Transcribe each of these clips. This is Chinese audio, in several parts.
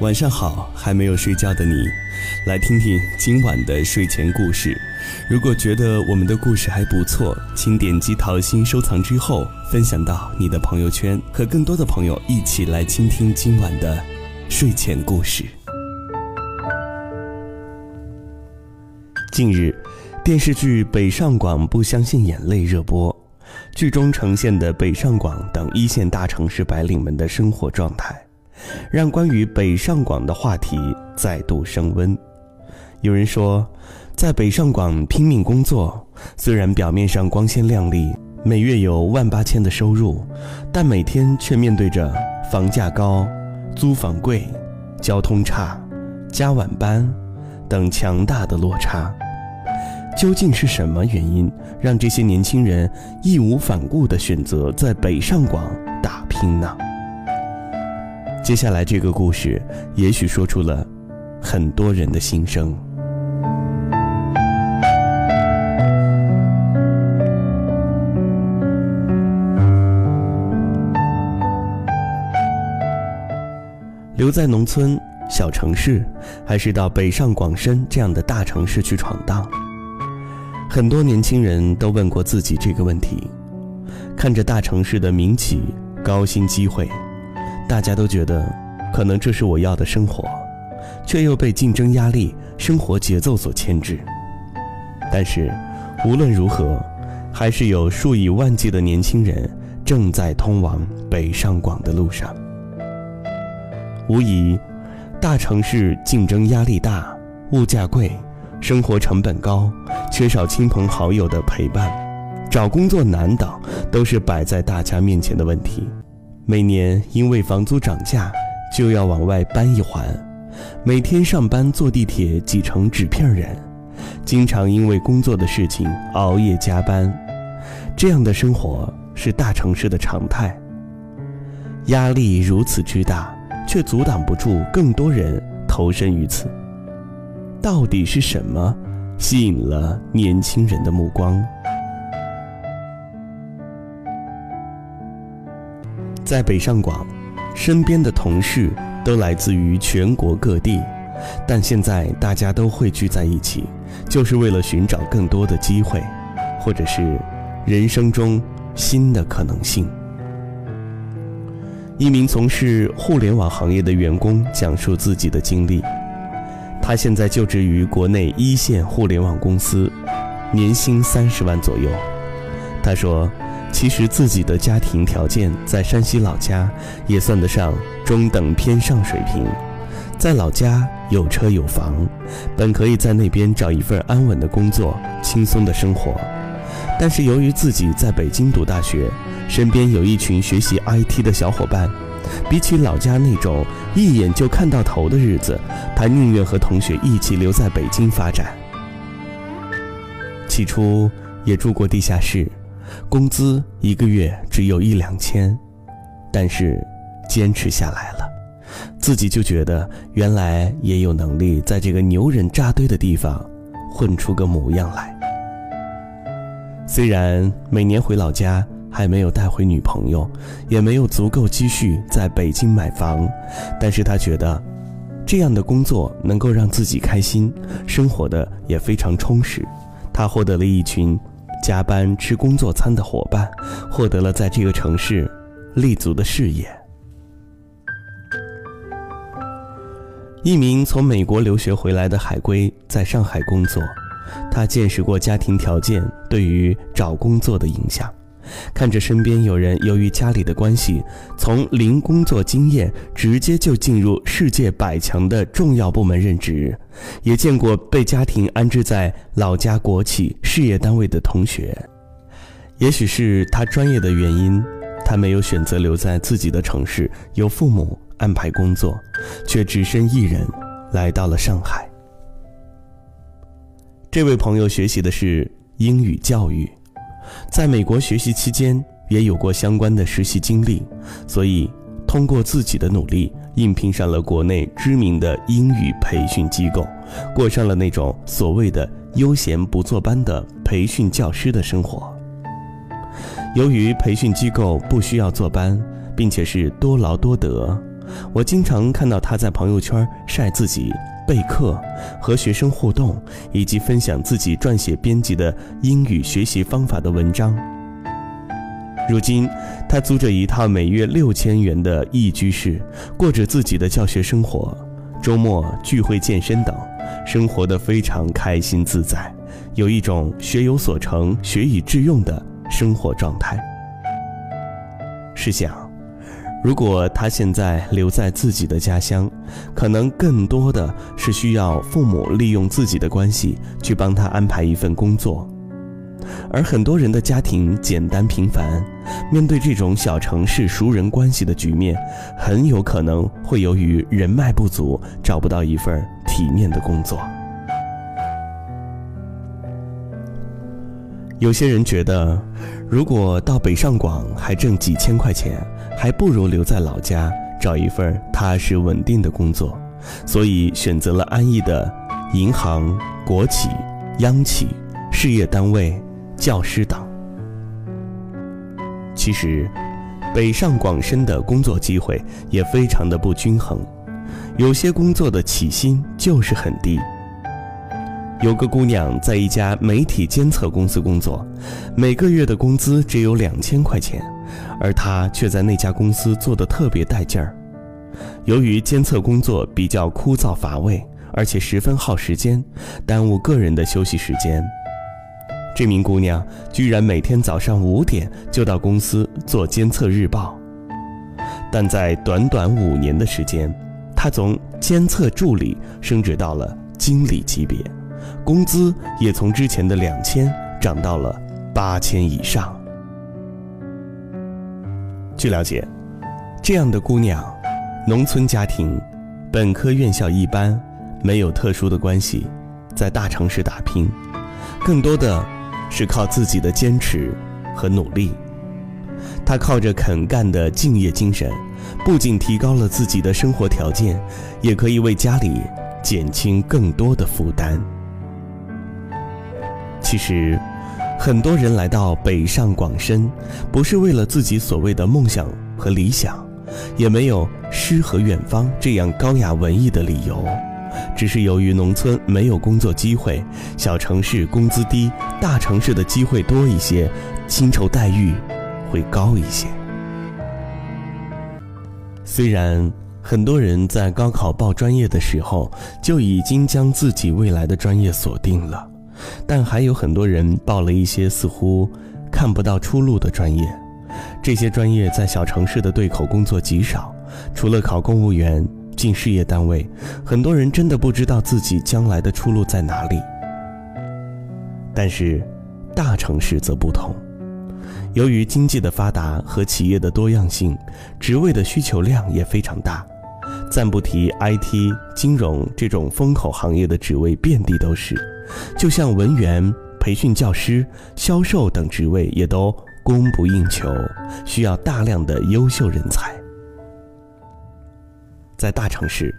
晚上好，还没有睡觉的你，来听听今晚的睡前故事。如果觉得我们的故事还不错，请点击桃心收藏之后，分享到你的朋友圈，和更多的朋友一起来倾听今晚的睡前故事。近日，电视剧《北上广不相信眼泪》热播，剧中呈现的北上广等一线大城市白领们的生活状态。让关于北上广的话题再度升温。有人说，在北上广拼命工作，虽然表面上光鲜亮丽，每月有万八千的收入，但每天却面对着房价高、租房贵、交通差、加晚班等强大的落差。究竟是什么原因，让这些年轻人义无反顾地选择在北上广打拼呢？接下来这个故事，也许说出了很多人的心声。留在农村小城市，还是到北上广深这样的大城市去闯荡？很多年轻人都问过自己这个问题。看着大城市的民企、高薪机会。大家都觉得，可能这是我要的生活，却又被竞争压力、生活节奏所牵制。但是，无论如何，还是有数以万计的年轻人正在通往北上广的路上。无疑，大城市竞争压力大，物价贵，生活成本高，缺少亲朋好友的陪伴，找工作难等，都是摆在大家面前的问题。每年因为房租涨价，就要往外搬一环；每天上班坐地铁挤成纸片人，经常因为工作的事情熬夜加班。这样的生活是大城市的常态。压力如此之大，却阻挡不住更多人投身于此。到底是什么吸引了年轻人的目光？在北上广，身边的同事都来自于全国各地，但现在大家都汇聚在一起，就是为了寻找更多的机会，或者是人生中新的可能性。一名从事互联网行业的员工讲述自己的经历，他现在就职于国内一线互联网公司，年薪三十万左右。他说。其实自己的家庭条件在山西老家也算得上中等偏上水平，在老家有车有房，本可以在那边找一份安稳的工作，轻松的生活。但是由于自己在北京读大学，身边有一群学习 IT 的小伙伴，比起老家那种一眼就看到头的日子，他宁愿和同学一起留在北京发展。起初也住过地下室。工资一个月只有一两千，但是坚持下来了，自己就觉得原来也有能力在这个牛人扎堆的地方混出个模样来。虽然每年回老家还没有带回女朋友，也没有足够积蓄在北京买房，但是他觉得这样的工作能够让自己开心，生活的也非常充实。他获得了一群。加班吃工作餐的伙伴，获得了在这个城市立足的事业。一名从美国留学回来的海归在上海工作，他见识过家庭条件对于找工作的影响。看着身边有人由于家里的关系，从零工作经验直接就进入世界百强的重要部门任职，也见过被家庭安置在老家国企事业单位的同学。也许是他专业的原因，他没有选择留在自己的城市，由父母安排工作，却只身一人来到了上海。这位朋友学习的是英语教育。在美国学习期间，也有过相关的实习经历，所以通过自己的努力，应聘上了国内知名的英语培训机构，过上了那种所谓的悠闲不坐班的培训教师的生活。由于培训机构不需要坐班，并且是多劳多得，我经常看到他在朋友圈晒自己备课、和学生互动，以及分享自己撰写编辑的英语学习方法的文章。如今，他租着一套每月六千元的一居室，过着自己的教学生活，周末聚会、健身等，生活的非常开心自在，有一种学有所成、学以致用的生活状态。试想，如果他现在留在自己的家乡，可能更多的是需要父母利用自己的关系去帮他安排一份工作。而很多人的家庭简单平凡，面对这种小城市熟人关系的局面，很有可能会由于人脉不足，找不到一份体面的工作。有些人觉得，如果到北上广还挣几千块钱，还不如留在老家找一份踏实稳定的工作，所以选择了安逸的银行、国企、央企、事业单位。教师等，其实，北上广深的工作机会也非常的不均衡，有些工作的起薪就是很低。有个姑娘在一家媒体监测公司工作，每个月的工资只有两千块钱，而她却在那家公司做的特别带劲儿。由于监测工作比较枯燥乏味，而且十分耗时间，耽误个人的休息时间。这名姑娘居然每天早上五点就到公司做监测日报，但在短短五年的时间，她从监测助理升职到了经理级别，工资也从之前的两千涨到了八千以上。据了解，这样的姑娘，农村家庭，本科院校一般，没有特殊的关系，在大城市打拼，更多的。是靠自己的坚持和努力，她靠着肯干的敬业精神，不仅提高了自己的生活条件，也可以为家里减轻更多的负担。其实，很多人来到北上广深，不是为了自己所谓的梦想和理想，也没有诗和远方这样高雅文艺的理由。只是由于农村没有工作机会，小城市工资低，大城市的机会多一些，薪酬待遇会高一些。虽然很多人在高考报专业的时候就已经将自己未来的专业锁定了，但还有很多人报了一些似乎看不到出路的专业。这些专业在小城市的对口工作极少，除了考公务员。进事业单位，很多人真的不知道自己将来的出路在哪里。但是，大城市则不同，由于经济的发达和企业的多样性，职位的需求量也非常大。暂不提 IT、金融这种风口行业的职位遍地都是，就像文员、培训教师、销售等职位也都供不应求，需要大量的优秀人才。在大城市，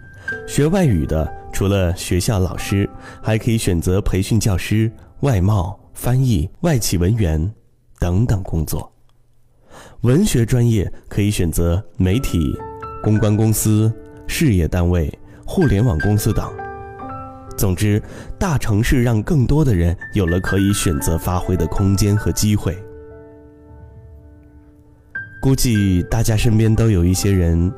学外语的除了学校老师，还可以选择培训教师、外贸、翻译、外企文员等等工作。文学专业可以选择媒体、公关公司、事业单位、互联网公司等。总之，大城市让更多的人有了可以选择发挥的空间和机会。估计大家身边都有一些人。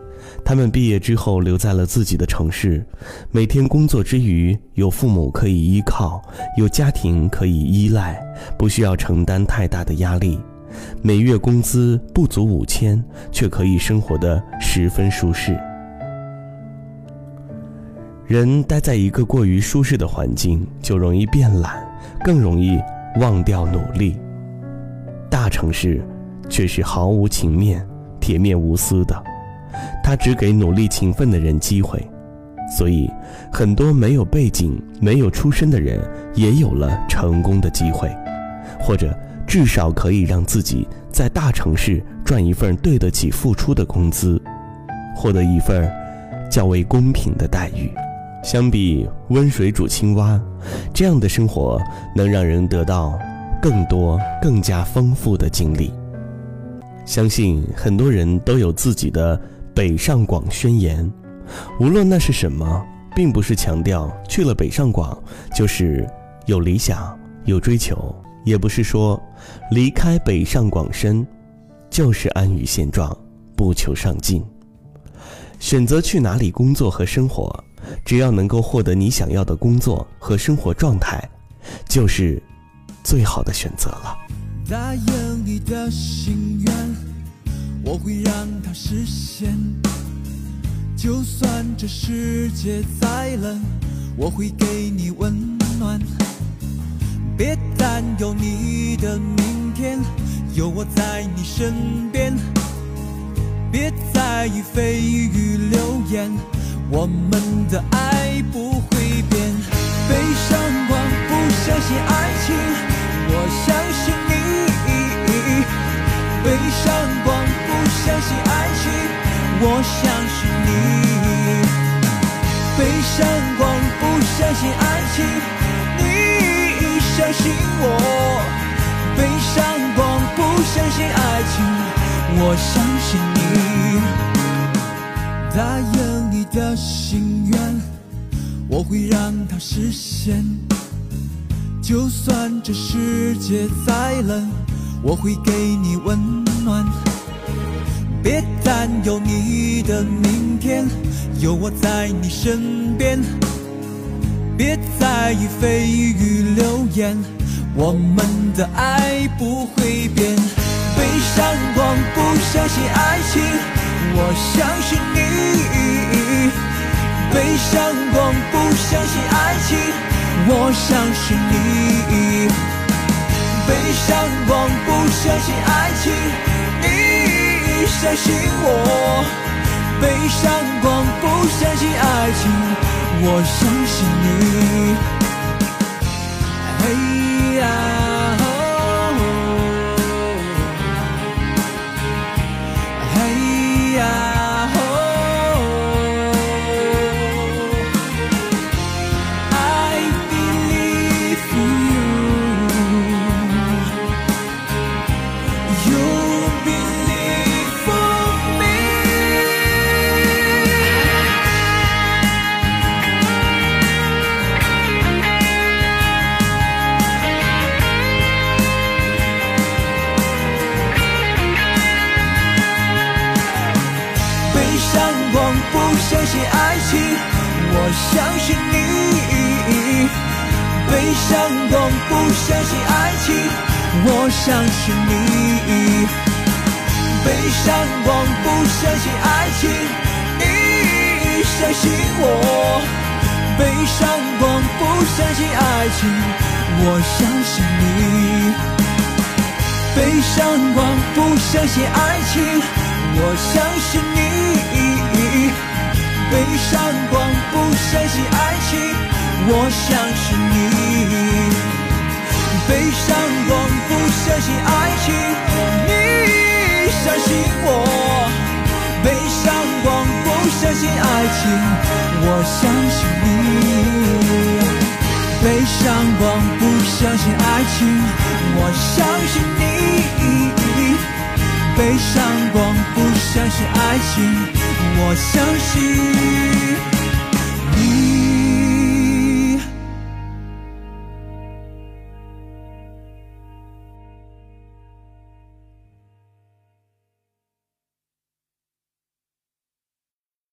他们毕业之后留在了自己的城市，每天工作之余有父母可以依靠，有家庭可以依赖，不需要承担太大的压力。每月工资不足五千，却可以生活的十分舒适。人待在一个过于舒适的环境，就容易变懒，更容易忘掉努力。大城市却是毫无情面、铁面无私的。他只给努力勤奋的人机会，所以很多没有背景、没有出身的人也有了成功的机会，或者至少可以让自己在大城市赚一份对得起付出的工资，获得一份较为公平的待遇。相比温水煮青蛙，这样的生活能让人得到更多、更加丰富的经历。相信很多人都有自己的。北上广宣言，无论那是什么，并不是强调去了北上广就是有理想、有追求，也不是说离开北上广深就是安于现状、不求上进。选择去哪里工作和生活，只要能够获得你想要的工作和生活状态，就是最好的选择了。答应你的心愿，我会让它实现。就算这世界再冷，我会给你温暖。别担忧你的明天，有我在你身边。别在意蜚语流言，我们的爱不会变。背上光，不相信爱情，我相信你。悲伤光，不相信爱情，我相信你。悲伤光，不相信爱情，你相信我。背上光，不相信爱情，我相信你。答应你的心愿，我会让它实现。就算这世界再冷，我会给你温暖。别担忧你的明天，有我在你身边。别在意蜚语流言，我们的爱不会变。背上光，不相信爱情。我相信，背上光，不相信爱情。我相信你，背上光，不相信爱情。你相信我，背上光，不相信爱情。我相信你，嘿呀。相信爱情，我相信你。背上光，不相信爱情，我相信你。背上光，不相信爱情，你相信我。悲伤光，不相信爱情，我相信你。悲伤光，不相信爱情，我相信你。背上光，不相信爱情，我相信你。背上光，不相信爱情，你相信我。背上光，不相信爱情，我相信你。背上光，不相信爱情，我相信你。背上光，不相信爱情。我相信。